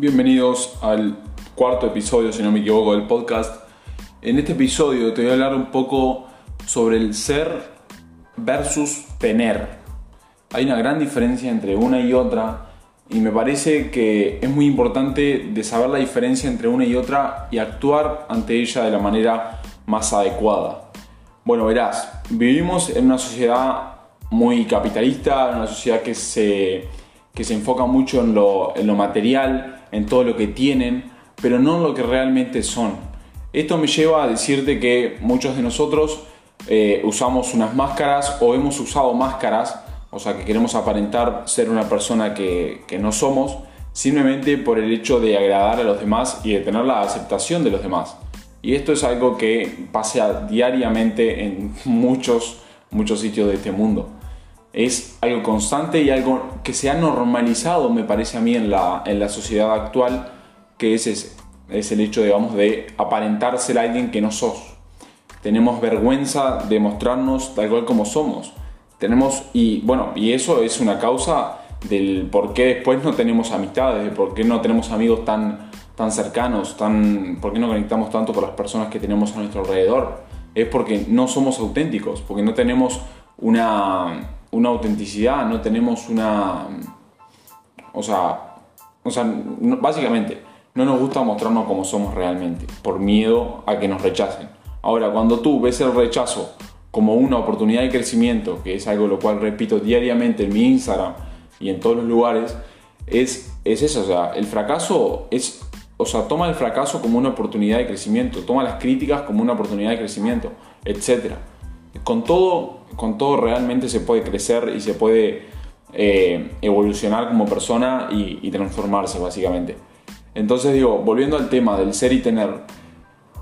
Bienvenidos al cuarto episodio, si no me equivoco, del podcast. En este episodio te voy a hablar un poco sobre el ser versus tener. Hay una gran diferencia entre una y otra y me parece que es muy importante saber la diferencia entre una y otra y actuar ante ella de la manera más adecuada. Bueno, verás, vivimos en una sociedad muy capitalista, en una sociedad que se, que se enfoca mucho en lo, en lo material, en todo lo que tienen, pero no en lo que realmente son. Esto me lleva a decirte que muchos de nosotros eh, usamos unas máscaras o hemos usado máscaras, o sea que queremos aparentar ser una persona que, que no somos, simplemente por el hecho de agradar a los demás y de tener la aceptación de los demás. Y esto es algo que pasa diariamente en muchos, muchos sitios de este mundo es algo constante y algo que se ha normalizado, me parece a mí, en la, en la sociedad actual, que es ese, es el hecho, digamos, de aparentar ser alguien que no sos. Tenemos vergüenza de mostrarnos tal cual como somos. Tenemos, y bueno, y eso es una causa del por qué después no tenemos amistades, de por qué no tenemos amigos tan, tan cercanos, tan, por qué no conectamos tanto con las personas que tenemos a nuestro alrededor. Es porque no somos auténticos, porque no tenemos una, una autenticidad, no tenemos una... O sea, o sea básicamente, no nos gusta mostrarnos como somos realmente, por miedo a que nos rechacen. Ahora, cuando tú ves el rechazo como una oportunidad de crecimiento, que es algo lo cual repito diariamente en mi Instagram y en todos los lugares, es, es eso, o sea, el fracaso es, o sea, toma el fracaso como una oportunidad de crecimiento, toma las críticas como una oportunidad de crecimiento, etc. Con todo, con todo realmente se puede crecer y se puede eh, evolucionar como persona y, transformarse básicamente. Entonces digo, volviendo al tema del ser y tener,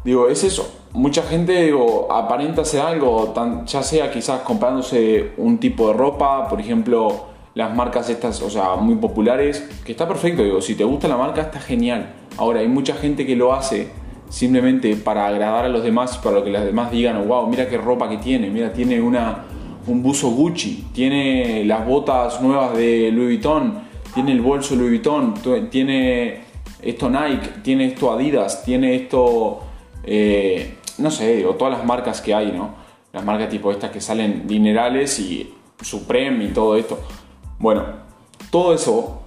digo, es eso. Mucha gente digo, aparenta ser algo, ya sea quizás comprándose un tipo de ropa, por ejemplo, las marcas estas, o sea, muy populares, que está perfecto, digo, si te gusta la marca está genial. Ahora, hay mucha gente que lo hace simplemente para agradar a los demás, para que los demás digan, wow, mira qué ropa que tiene, mira, tiene una, un buzo Gucci, tiene las botas nuevas de Louis Vuitton, tiene el bolso Louis Vuitton, tiene esto Nike, tiene esto Adidas, tiene esto, eh, no sé, digo, todas las marcas que hay, ¿no? Las marcas tipo estas que salen dinerales y Supreme y todo esto. Bueno, todo eso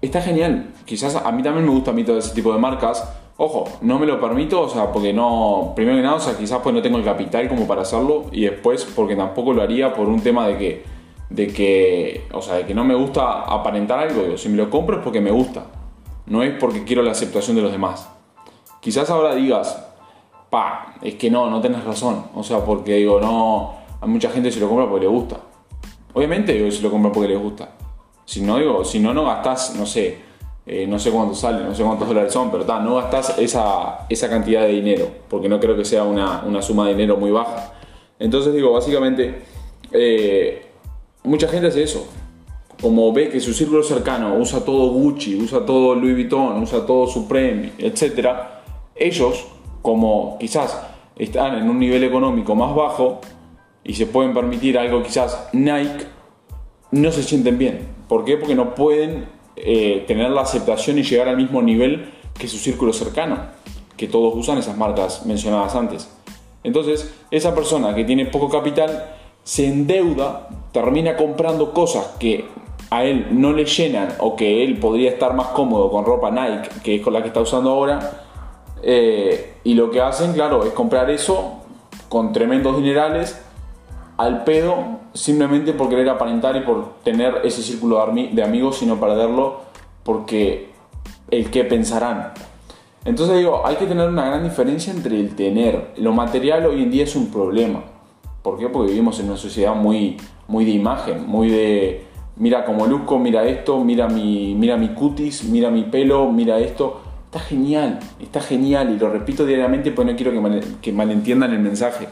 está genial. Quizás a mí también me gusta a mí todo ese tipo de marcas Ojo, no me lo permito, o sea, porque no, primero que nada, o sea, quizás pues no tengo el capital como para hacerlo y después porque tampoco lo haría por un tema de que, de que, o sea, de que no me gusta aparentar algo, digo, si me lo compro es porque me gusta, no es porque quiero la aceptación de los demás. Quizás ahora digas, pa, es que no, no tenés razón, o sea, porque digo, no, a mucha gente se lo compra porque le gusta. Obviamente digo, se lo compra porque le gusta. Si no, digo, si no, no gastás, no sé, eh, no sé cuánto sale, no sé cuántos dólares son, pero no gastas esa, esa, cantidad de dinero, porque no creo que sea una, una suma de dinero muy baja. Entonces digo, básicamente, eh, mucha gente hace eso. Como ve que su círculo cercano usa todo Gucci, usa todo Louis Vuitton, usa todo Supreme, etc., ellos, como quizás están en un nivel económico más bajo y se pueden permitir algo quizás Nike, no se sienten bien. ¿Por qué? Porque no pueden eh, tener la aceptación y llegar al mismo nivel que su círculo cercano, que todos usan esas marcas mencionadas antes. Entonces, esa persona que tiene poco capital se endeuda, termina comprando cosas que a él no le llenan o que él podría estar más cómodo con ropa Nike, que es con la que está usando ahora, eh, y lo que hacen, claro, es comprar eso con tremendos dinerales al pedo simplemente por querer aparentar y por tener ese círculo de amigos y no perderlo porque el que pensarán. Entonces digo, hay que tener una gran diferencia entre el tener. Lo material hoy en día es un problema. ¿Por qué? Porque vivimos en una sociedad muy, muy de imagen, muy de mira cómo luzco, mira esto, mira mi, mira mi cutis, mira mi pelo, mira esto. Está genial, está genial y lo repito diariamente porque no quiero que, que malentiendan el mensaje.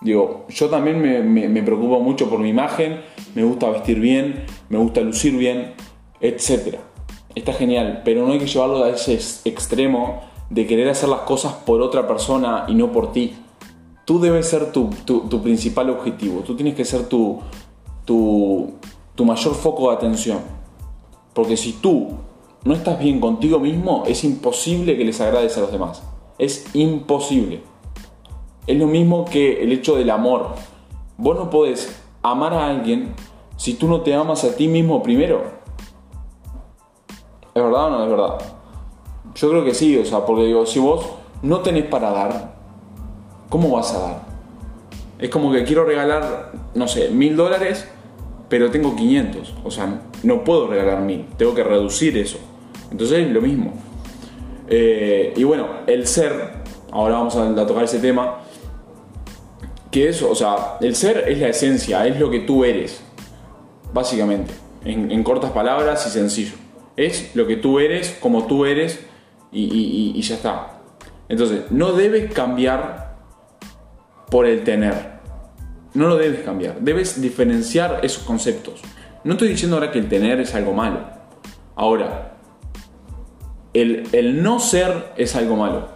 Digo, yo también me, preocupo mucho por mi imagen, me gusta vestir bien, me gusta lucir bien, etc. Está genial, pero no hay que llevarlo a ese extremo de querer hacer las cosas por otra persona y no por ti. Tú debes ser tu, principal objetivo, tú tienes que ser tu, tu, tu mayor foco de atención. Porque si tú no estás bien contigo mismo, es imposible que les agrades a los demás. Es imposible. Es lo mismo que el hecho del amor. Vos no podés amar a alguien si tú no te amas a ti mismo primero. ¿Es verdad o no es verdad? Yo creo que sí, o sea, porque digo, si vos no tenés para dar, ¿cómo vas a dar? Es como que quiero regalar, no sé, mil dólares, pero tengo 500. O sea, no puedo regalar mil, tengo que reducir eso. Entonces es lo mismo. Eh, y bueno, el ser, ahora vamos a, tocar ese tema, que es, o sea, el ser es la esencia, es lo que tú eres, básicamente, en, cortas palabras y sencillo. Es lo que tú eres, como tú eres y ya está. Entonces, no debes cambiar por el tener. No lo debes cambiar. Debes diferenciar esos conceptos. No estoy diciendo ahora que el tener es algo malo. Ahora, el, no ser es algo malo.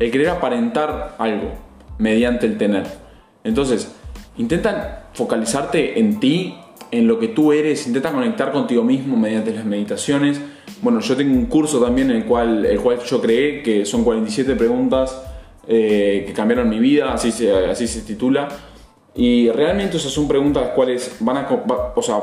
El querer aparentar algo mediante el tener. Entonces, intenta focalizarte en ti, en lo que tú eres, intenta conectar contigo mismo mediante las meditaciones. Bueno, yo tengo un curso también en el cual, el cual yo creé, que son 47 preguntas eh, que cambiaron mi vida, así se, así se titula. Y realmente esas son preguntas las cuales van a... O sea,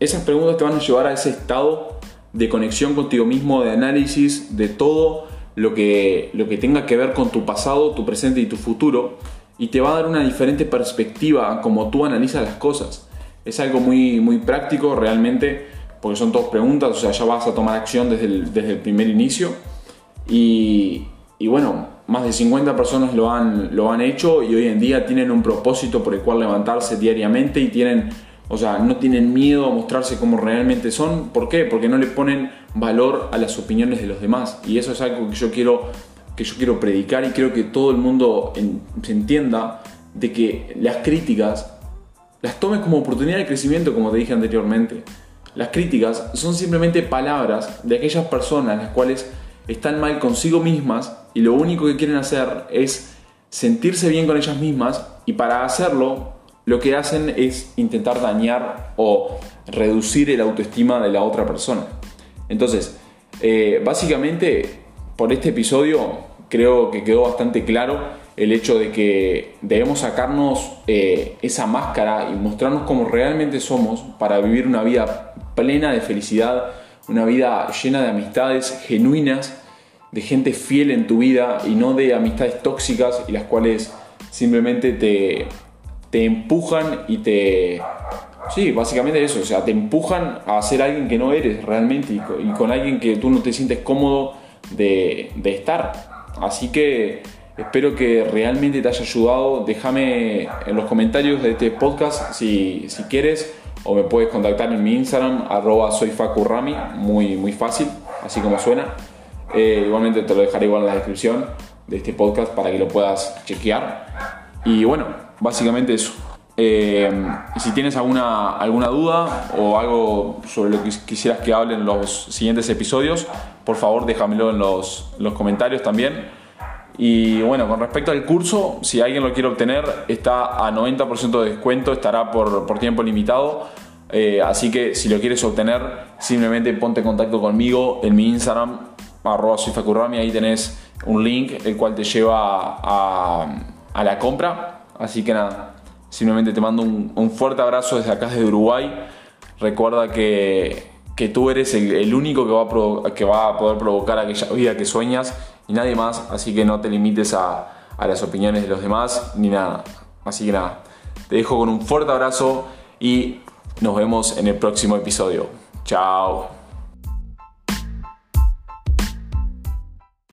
esas preguntas te van a llevar a ese estado de conexión contigo mismo, de análisis de todo lo que, lo que tenga que ver con tu pasado, tu presente y tu futuro. Y te va a dar una diferente perspectiva a cómo tú analizas las cosas. Es algo muy, muy práctico realmente, porque son todas preguntas, o sea, ya vas a tomar acción desde el, desde el primer inicio. Y, y, bueno, más de 50 personas lo han, lo han hecho y hoy en día tienen un propósito por el cual levantarse diariamente y tienen o sea, no tienen miedo a mostrarse como realmente son. ¿Por qué? Porque no le ponen valor a las opiniones de los demás. Y eso es algo que yo quiero, que yo quiero predicar y quiero que todo el mundo se entienda de que las críticas las tomes como oportunidad de crecimiento, como te dije anteriormente. Las críticas son simplemente palabras de aquellas personas las cuales están mal consigo mismas y lo único que quieren hacer es sentirse bien con ellas mismas y para hacerlo lo que hacen es intentar dañar o reducir el autoestima de la otra persona. Entonces, eh, básicamente, por este episodio creo que quedó bastante claro el hecho de que debemos sacarnos eh, esa máscara y mostrarnos como realmente somos para vivir una vida plena de felicidad, una vida llena de amistades genuinas, de gente fiel en tu vida y no de amistades tóxicas y las cuales simplemente te, te empujan y te... Sí, básicamente eso, o sea, te empujan a ser alguien que no eres realmente y con, alguien que tú no te sientes cómodo de, estar. Así que espero que realmente te haya ayudado. Déjame en los comentarios de este podcast si, quieres o me puedes contactar en mi Instagram, arroba soyfacurrami, muy, muy fácil, así como suena. Eh, igualmente te lo dejaré igual en la descripción de este podcast para que lo puedas chequear. Y bueno, básicamente eso. Eh, si tienes alguna, alguna duda o algo sobre lo que quisieras que hable en los siguientes episodios, por favor déjamelo en los, comentarios también. Y bueno, con respecto al curso, si alguien lo quiere obtener, está a 90% de descuento, estará por, tiempo limitado. Eh, así que si lo quieres obtener, simplemente ponte en contacto conmigo en mi Instagram, arroba ahí tenés un link el cual te lleva a, a la compra Así que nada, simplemente te mando un, fuerte abrazo desde acá, desde Uruguay. Recuerda que, tú eres el, único que va, a que va a poder provocar aquella vida que sueñas y nadie más, así que no te limites a, a las opiniones de los demás ni nada. Así que nada, te dejo con un fuerte abrazo y nos vemos en el próximo episodio. Chao.